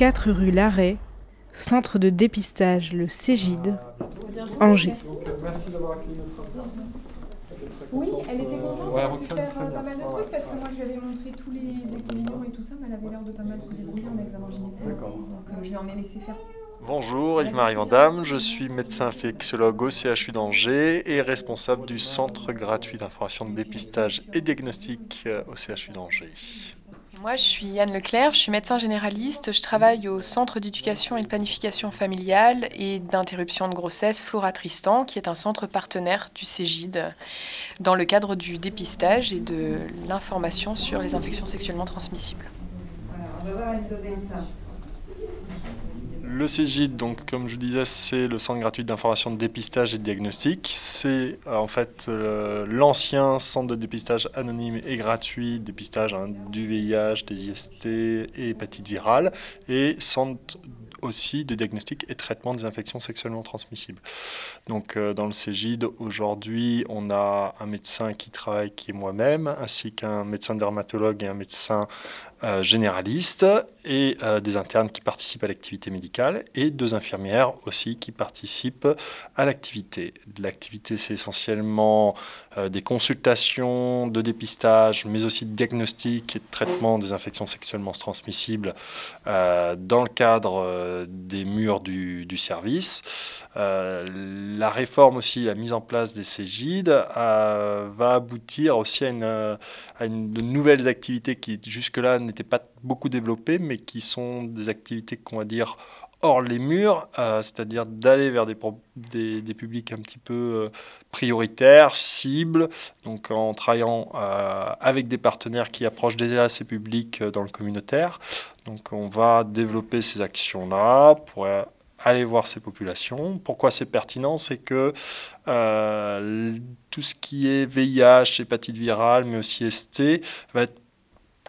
4 rue Larrey, centre de dépistage, le Cégide, Angers. Merci d'avoir accueilli notre Oui, elle était contente Ouais, elle a pu Roxane, faire euh, bien. pas mal de Ouais, trucs parce que moi je lui avais montré tous les économions et tout ça, mais elle avait l'air de pas mal se débrouiller en examen gynécologique. D'accord. Donc euh, je lui en ai laissé faire. Bonjour, Yves-Marie Vandamme, je suis médecin infectiologue au CHU d'Angers et responsable du centre gratuit d'information de dépistage et diagnostic euh, au CHU d'Angers. Moi, je suis Yann Leclerc, je suis médecin généraliste. Je travaille au Centre d'éducation et de planification familiale et d'interruption de grossesse Flora Tristan, qui est un centre partenaire du Cégide, dans le cadre du dépistage et de l'information sur les infections sexuellement transmissibles. Le CGID, donc, comme je vous disais, c'est le centre gratuit d'information de dépistage et de diagnostic. C'est euh, en fait euh, l'ancien centre de dépistage anonyme et gratuit, dépistage hein, du VIH, des IST et hépatite virale, et centre aussi de diagnostic et traitement des infections sexuellement transmissibles. Donc euh, dans le CGID, aujourd'hui, on a un médecin qui travaille, qui est moi-même, ainsi qu'un médecin dermatologue et un médecin euh, généraliste, et euh, des internes qui participent à l'activité médicale, et deux infirmières aussi qui participent à l'activité. L'activité, c'est essentiellement des consultations de dépistage, mais aussi de diagnostic et de traitement des infections sexuellement transmissibles euh, dans le cadre euh, des murs du, service. Euh, la réforme aussi, la mise en place des CGID euh, va aboutir aussi à, euh, de nouvelles activités qui jusque-là n'étaient pas beaucoup développées, mais qui sont des activités qu'on va dire hors les murs, euh, c'est-à-dire d'aller vers des, des, publics un petit peu euh, prioritaires, cibles, donc en travaillant euh, avec des partenaires qui approchent déjà ces publics dans le communautaire. Donc on va développer ces actions-là pour aller voir ces populations. Pourquoi c'est pertinent? C'est que tout ce qui est VIH, hépatite virale, mais aussi ST, va être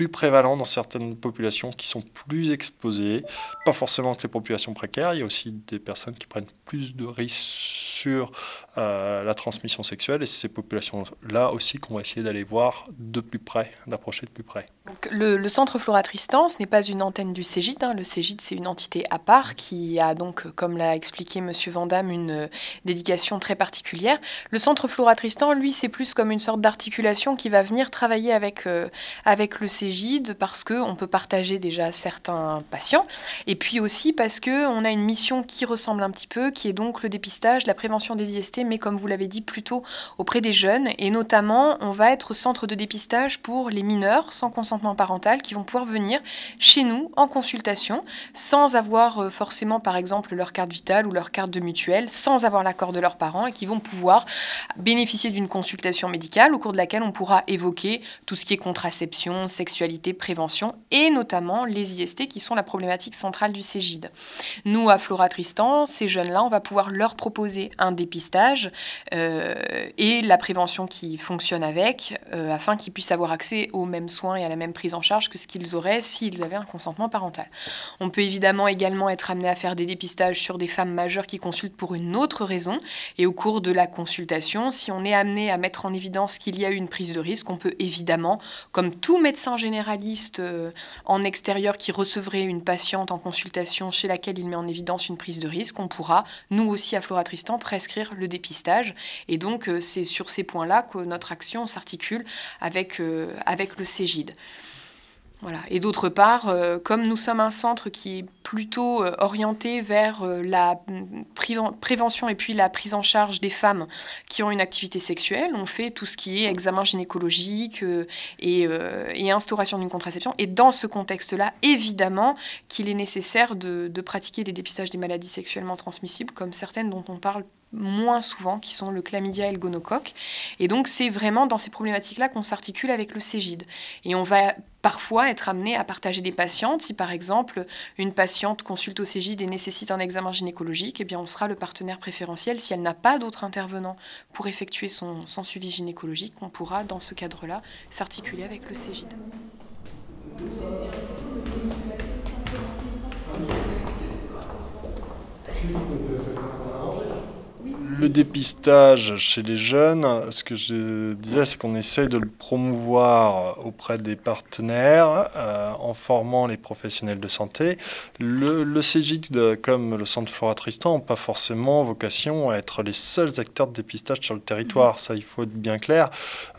prévalent dans certaines populations qui sont plus exposées, pas forcément que les populations précaires, il y a aussi des personnes qui prennent plus de risques sur euh, la transmission sexuelle, et c'est ces populations-là aussi qu'on va essayer d'aller voir de plus près, d'approcher de plus près. Le centre Flora Tristan, ce n'est pas une antenne du Cégide. hein. Le Cégide, c'est une entité à part qui a donc, comme l'a expliqué M. Vandamme, une euh, dédication très particulière. Le centre Flora Tristan, lui, c'est plus comme une sorte d'articulation qui va venir travailler avec, euh, avec le Cégide parce qu'on peut partager déjà certains patients et puis aussi parce qu'on a une mission qui ressemble un petit peu, qui est donc le dépistage, la prévention des IST, mais comme vous l'avez dit, plutôt auprès des jeunes. Et notamment, on va être centre de dépistage pour les mineurs sans consentement parental qui vont pouvoir venir chez nous en consultation sans avoir euh, forcément, par exemple, leur carte vitale ou leur carte de mutuelle, sans avoir l'accord de leurs parents et qui vont pouvoir bénéficier d'une consultation médicale au cours de laquelle on pourra évoquer tout ce qui est contraception, sexualité, prévention et notamment les IST qui sont la problématique centrale du Cégide. Nous, à Flora Tristan, ces jeunes-là, on va pouvoir leur proposer un dépistage euh, et la prévention qui fonctionne avec, euh, afin qu'ils puissent avoir accès aux mêmes soins et à la même prise en charge que ce qu'ils auraient s'ils avaient un consentement parental. On peut évidemment également être amené à faire des dépistages sur des femmes majeures qui consultent pour une autre raison, et au cours de la consultation, si on est amené à mettre en évidence qu'il y a eu une prise de risque, on peut évidemment, comme tout médecin généraliste euh, en extérieur qui recevrait une patiente en consultation chez laquelle il met en évidence une prise de risque, on pourra, nous aussi à Flora Tristan, prescrire le dépistage. Et donc, euh, c'est sur ces points-là que notre action s'articule avec, euh, avec le Cégide. Voilà. Et d'autre part, euh, comme nous sommes un centre qui est plutôt orienté vers la préven- prévention et puis la prise en charge des femmes qui ont une activité sexuelle, on fait tout ce qui est examen gynécologique et, et instauration d'une contraception. Et dans ce contexte-là, évidemment qu'il est nécessaire de, de pratiquer les dépistages des maladies sexuellement transmissibles, comme certaines dont on parle moins souvent, qui sont le chlamydia et le gonocoque. Et donc, c'est vraiment dans ces problématiques-là qu'on s'articule avec le Cégide. Et on va parfois être amené à partager des patientes. Si par exemple une patiente consulte au Cégide et nécessite un examen gynécologique, eh bien on sera le partenaire préférentiel. Si elle n'a pas d'autre intervenant pour effectuer son, son suivi gynécologique, on pourra dans ce cadre-là s'articuler avec le Cégide. Le dépistage chez les jeunes, ce que je disais, c'est qu'on essaie de le promouvoir auprès des partenaires euh, en formant les professionnels de santé. Le, le comme le Centre Flora Tristan, n'ont pas forcément vocation à être les seuls acteurs de dépistage sur le territoire. Ça, il faut être bien clair.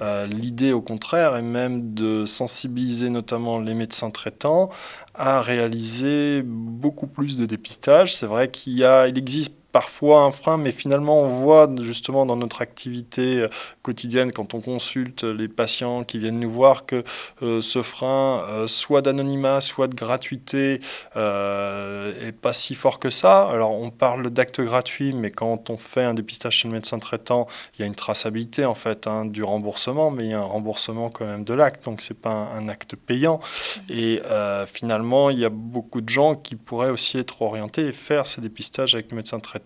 Euh, l'idée, au contraire, est même de sensibiliser notamment les médecins traitants à réaliser beaucoup plus de dépistage. C'est vrai qu'il existe parfois un frein, mais finalement on voit justement dans notre activité euh, quotidienne, quand on consulte les patients qui viennent nous voir, que euh, ce frein, euh, soit d'anonymat, soit de gratuité, euh, est pas si fort que ça. Alors on parle d'actes gratuits, mais quand on fait un dépistage chez le médecin traitant, il y a une traçabilité en fait hein, du remboursement, mais il y a un remboursement quand même de l'acte, donc c'est pas un, un, acte payant. Et finalement, il y a beaucoup de gens qui pourraient aussi être orientés et faire ces dépistages avec le médecin traitant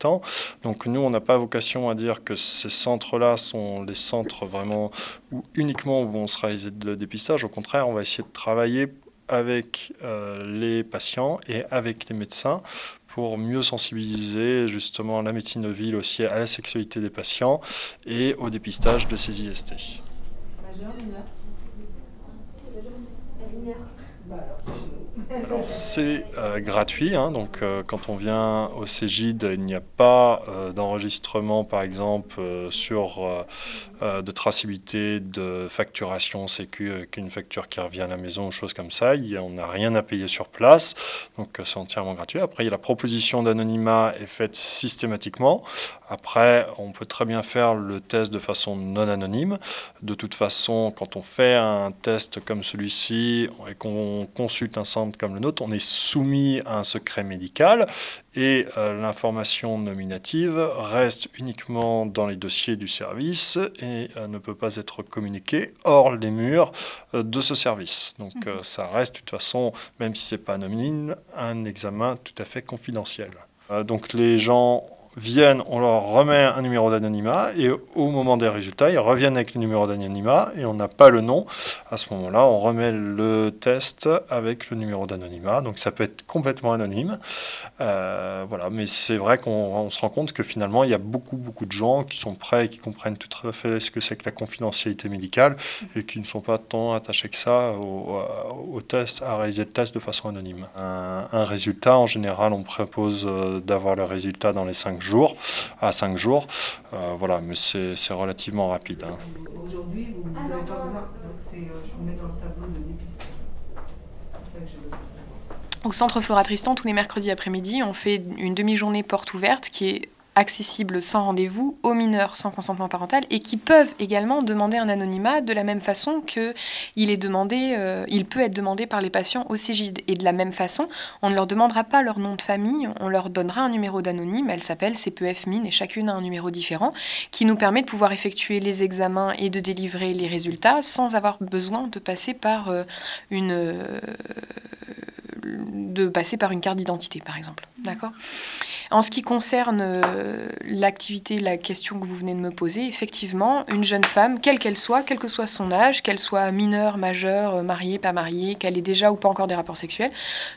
donc nous, on n'a pas vocation à dire que ces centres-là sont les centres vraiment où uniquement où on se réaliser le dépistage. Au contraire, on va essayer de travailler avec euh, les patients et avec les médecins pour mieux sensibiliser justement la médecine de ville aussi à la sexualité des patients et au dépistage de ces IST. Majeur, mineur Mineur. Bah alors, c'est C'est euh, gratuit, hein, donc euh, quand on vient au Cégide, il n'y a pas euh, d'enregistrement par exemple sur de traçabilité, de facturation sécu avec une facture qui revient à la maison ou choses comme ça. On n'a rien à payer sur place, donc c'est entièrement gratuit. Après, la proposition d'anonymat est faite systématiquement. Après, on peut très bien faire le test de façon non anonyme. De toute façon, quand on fait un test comme celui-ci et qu'on consulte un centre comme le nôtre, on est soumis à un secret médical et euh, l'information nominative reste uniquement dans les dossiers du service et euh, ne peut pas être communiquée hors les murs euh, de ce service. Donc mmh. ça reste de toute façon, même si c'est pas anonyme, un examen tout à fait confidentiel. Donc les gens viennent, on leur remet un numéro d'anonymat et au moment des résultats, ils reviennent avec le numéro d'anonymat et on n'a pas le nom. À ce moment-là, on remet le test avec le numéro d'anonymat. Donc ça peut être complètement anonyme. Euh, voilà, mais c'est vrai qu'on se rend compte que finalement, il y a beaucoup, beaucoup de gens qui sont prêts et qui comprennent tout à fait ce que c'est que la confidentialité médicale et qui ne sont pas tant attachés que ça au, au test, à réaliser le test de façon anonyme. Un, un résultat, en général, on propose euh, d'avoir le résultat dans les 5 jours jours, à 5 jours. Euh, voilà, mais c'est relativement rapide. Hein. Aujourd'hui, vous n'avez pas besoin, donc c'est, euh, je vous mets dans le tableau de dépistage. C'est ça que j'ai besoin de savoir. Au centre Flora Tristan, tous les mercredis après-midi, on fait une demi-journée porte ouverte qui est accessibles sans rendez-vous aux mineurs sans consentement parental et qui peuvent également demander un anonymat de la même façon que il est demandé, euh, il peut être demandé par les patients au CGID. Et de la même façon, on ne leur demandera pas leur nom de famille, on leur donnera un numéro d'anonyme, elle s'appelle CPF Mine et chacune a un numéro différent qui nous permet de pouvoir effectuer les examens et de délivrer les résultats sans avoir besoin de passer par euh, une euh, de passer par une carte d'identité par exemple. D'accord? En ce qui concerne euh, l'activité, la question que vous venez de me poser, effectivement, une jeune femme, quelle qu'elle soit, quel que soit son âge, qu'elle soit mineure, majeure, mariée, pas mariée, qu'elle ait déjà ou pas encore des rapports sexuels,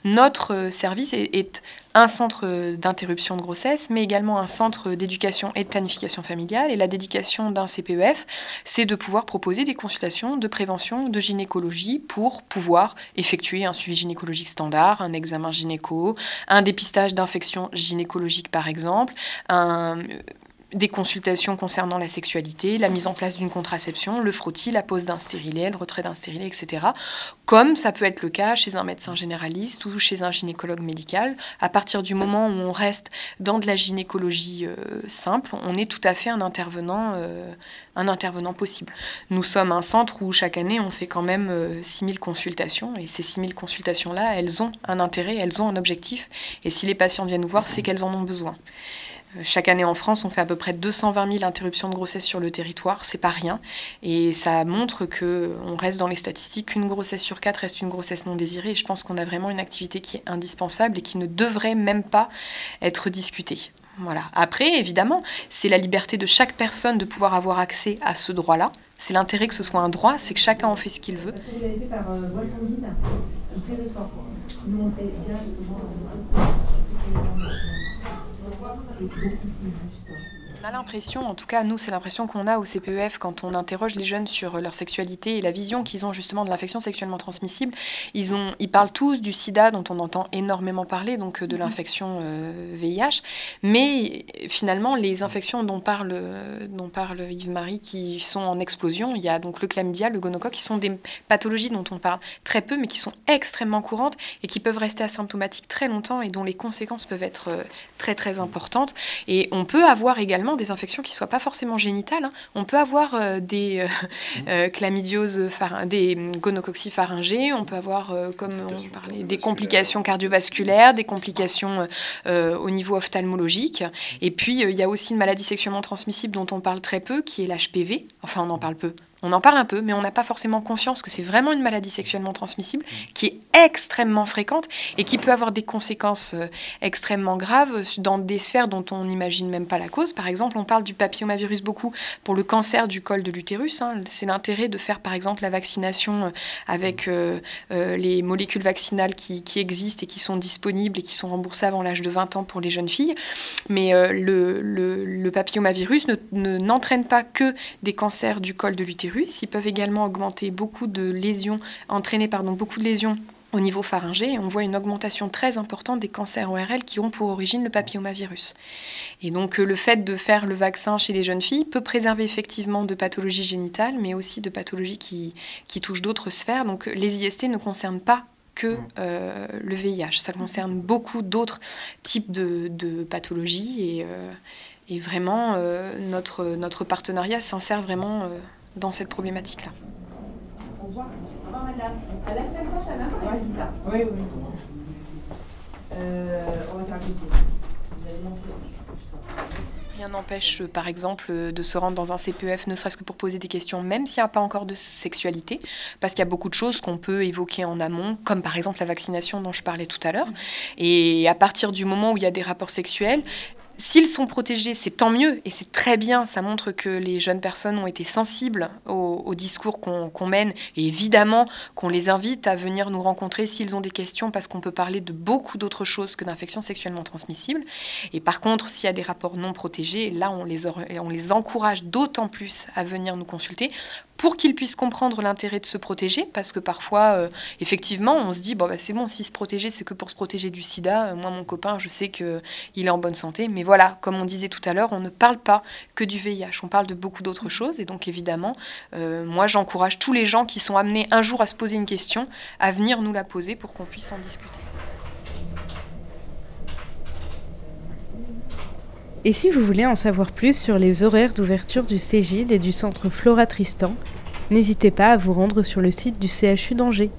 notre euh, service est un centre d'interruption de grossesse, mais également un centre d'éducation et de planification familiale. Et la dédication d'un CPEF, c'est de pouvoir proposer des consultations de prévention, de gynécologie pour pouvoir effectuer un suivi gynécologique standard, un examen gynéco, un dépistage d'infections gynécologiques par exemple, des consultations concernant la sexualité, la mise en place d'une contraception, le frottis, la pose d'un stérilet, le retrait d'un stérilet, etc. Comme ça peut être le cas chez un médecin généraliste ou chez un gynécologue médical. À partir du moment où on reste dans de la gynécologie euh, simple, on est tout à fait un intervenant, euh, un intervenant possible. Nous sommes un centre où chaque année on fait quand même euh, 6000 consultations et ces 6000 consultations-là, elles ont un intérêt, elles ont un objectif et si les patients viennent nous voir, c'est qu'elles en ont besoin. Chaque année en France, on fait à peu près 220 000 interruptions de grossesse sur le territoire, c'est pas rien. Et ça montre que on reste dans les statistiques qu'une grossesse sur quatre reste une grossesse non désirée. Et je pense qu'on a vraiment une activité qui est indispensable et qui ne devrait même pas être discutée. Voilà. Après, évidemment, c'est la liberté de chaque personne de pouvoir avoir accès à ce droit-là. C'est l'intérêt que ce soit un droit, c'est que chacun en fait ce qu'il veut. Par euh, une. C'est beaucoup plus juste. On a l'impression, en tout cas nous c'est l'impression qu'on a au CPEF quand on interroge les jeunes sur leur sexualité et la vision qu'ils ont justement de l'infection sexuellement transmissible. Ils, ont, ils parlent tous du sida dont on entend énormément parler, donc de l'infection euh, VIH, mais finalement les infections dont parle, dont parle Yves-Marie qui sont en explosion, il y a donc le chlamydia, le gonocoque, qui sont des pathologies dont on parle très peu mais qui sont extrêmement courantes et qui peuvent rester asymptomatiques très longtemps et dont les conséquences peuvent être euh, très très importantes. Et on peut avoir également des infections qui ne soient pas forcément génitales. hein. On peut avoir euh, des euh, euh, chlamydioses, des gonococci pharyngées, on peut avoir, comme on parlait, des complications cardiovasculaires, des complications au niveau ophtalmologique. Et puis, il y a aussi une maladie sexuellement transmissible dont on parle très peu, qui est l'HPV. Enfin, on en parle peu. On en parle un peu, mais on n'a pas forcément conscience que c'est vraiment une maladie sexuellement transmissible qui est extrêmement fréquente et qui peut avoir des conséquences euh, extrêmement graves dans des sphères dont on n'imagine même pas la cause. Par exemple, on parle du papillomavirus beaucoup pour le cancer du col de l'utérus. hein. C'est l'intérêt de faire, par exemple, la vaccination euh, avec euh, euh, les molécules vaccinales qui, qui existent et qui sont disponibles et qui sont remboursées avant l'âge de 20 ans pour les jeunes filles. Mais euh, le, le- le papillomavirus ne- ne- n'entraîne pas que des cancers du col de l'utérus. Ils peuvent également augmenter beaucoup de lésions, entraîner pardon, beaucoup de lésions au niveau pharyngé. On voit une augmentation très importante des cancers ORL qui ont pour origine le papillomavirus. Et donc euh, le fait de faire le vaccin chez les jeunes filles peut préserver effectivement de pathologies génitales, mais aussi de pathologies qui, qui touchent d'autres sphères. Donc les IST ne concernent pas que euh, le VIH. Ça concerne beaucoup d'autres types de, de pathologies et, euh, et vraiment euh, notre, notre partenariat s'insère vraiment dans cette problématique-là. Au revoir. Au revoir, madame. À la semaine prochaine, hein, pour les résultats. Oui, oui. Euh, on va faire un dossier. Vous allez montrer. Rien n'empêche, euh, par exemple, euh, de se rendre dans un CPEF, ne serait-ce que pour poser des questions, même s'il n'y a pas encore de sexualité, parce qu'il y a beaucoup de choses qu'on peut évoquer en amont, comme par exemple la vaccination dont je parlais tout à l'heure. Et à partir du moment où il y a des rapports sexuels, S'ils sont protégés, c'est tant mieux et c'est très bien. Ça montre que les jeunes personnes ont été sensibles au, discours qu'on mène et évidemment qu'on les invite à venir nous rencontrer s'ils ont des questions parce qu'on peut parler de beaucoup d'autres choses que d'infections sexuellement transmissibles. Et par contre, s'il y a des rapports non protégés, là, on les encourage d'autant plus à venir nous consulter pour qu'ils puissent comprendre l'intérêt de se protéger, parce que parfois, euh, effectivement, on se dit, bon, bah, c'est bon, si se protéger, c'est que pour se protéger du sida. Euh, Moi, mon copain, je sais qu'il est en bonne santé. Mais voilà, comme on disait tout à l'heure, on ne parle pas que du VIH, on parle de beaucoup d'autres choses. Et donc, évidemment, euh, moi, j'encourage tous les gens qui sont amenés un jour à se poser une question à venir nous la poser pour qu'on puisse en discuter. Et si vous voulez en savoir plus sur les horaires d'ouverture du Cégide et du centre Flora Tristan, n'hésitez pas à vous rendre sur le site du CHU d'Angers.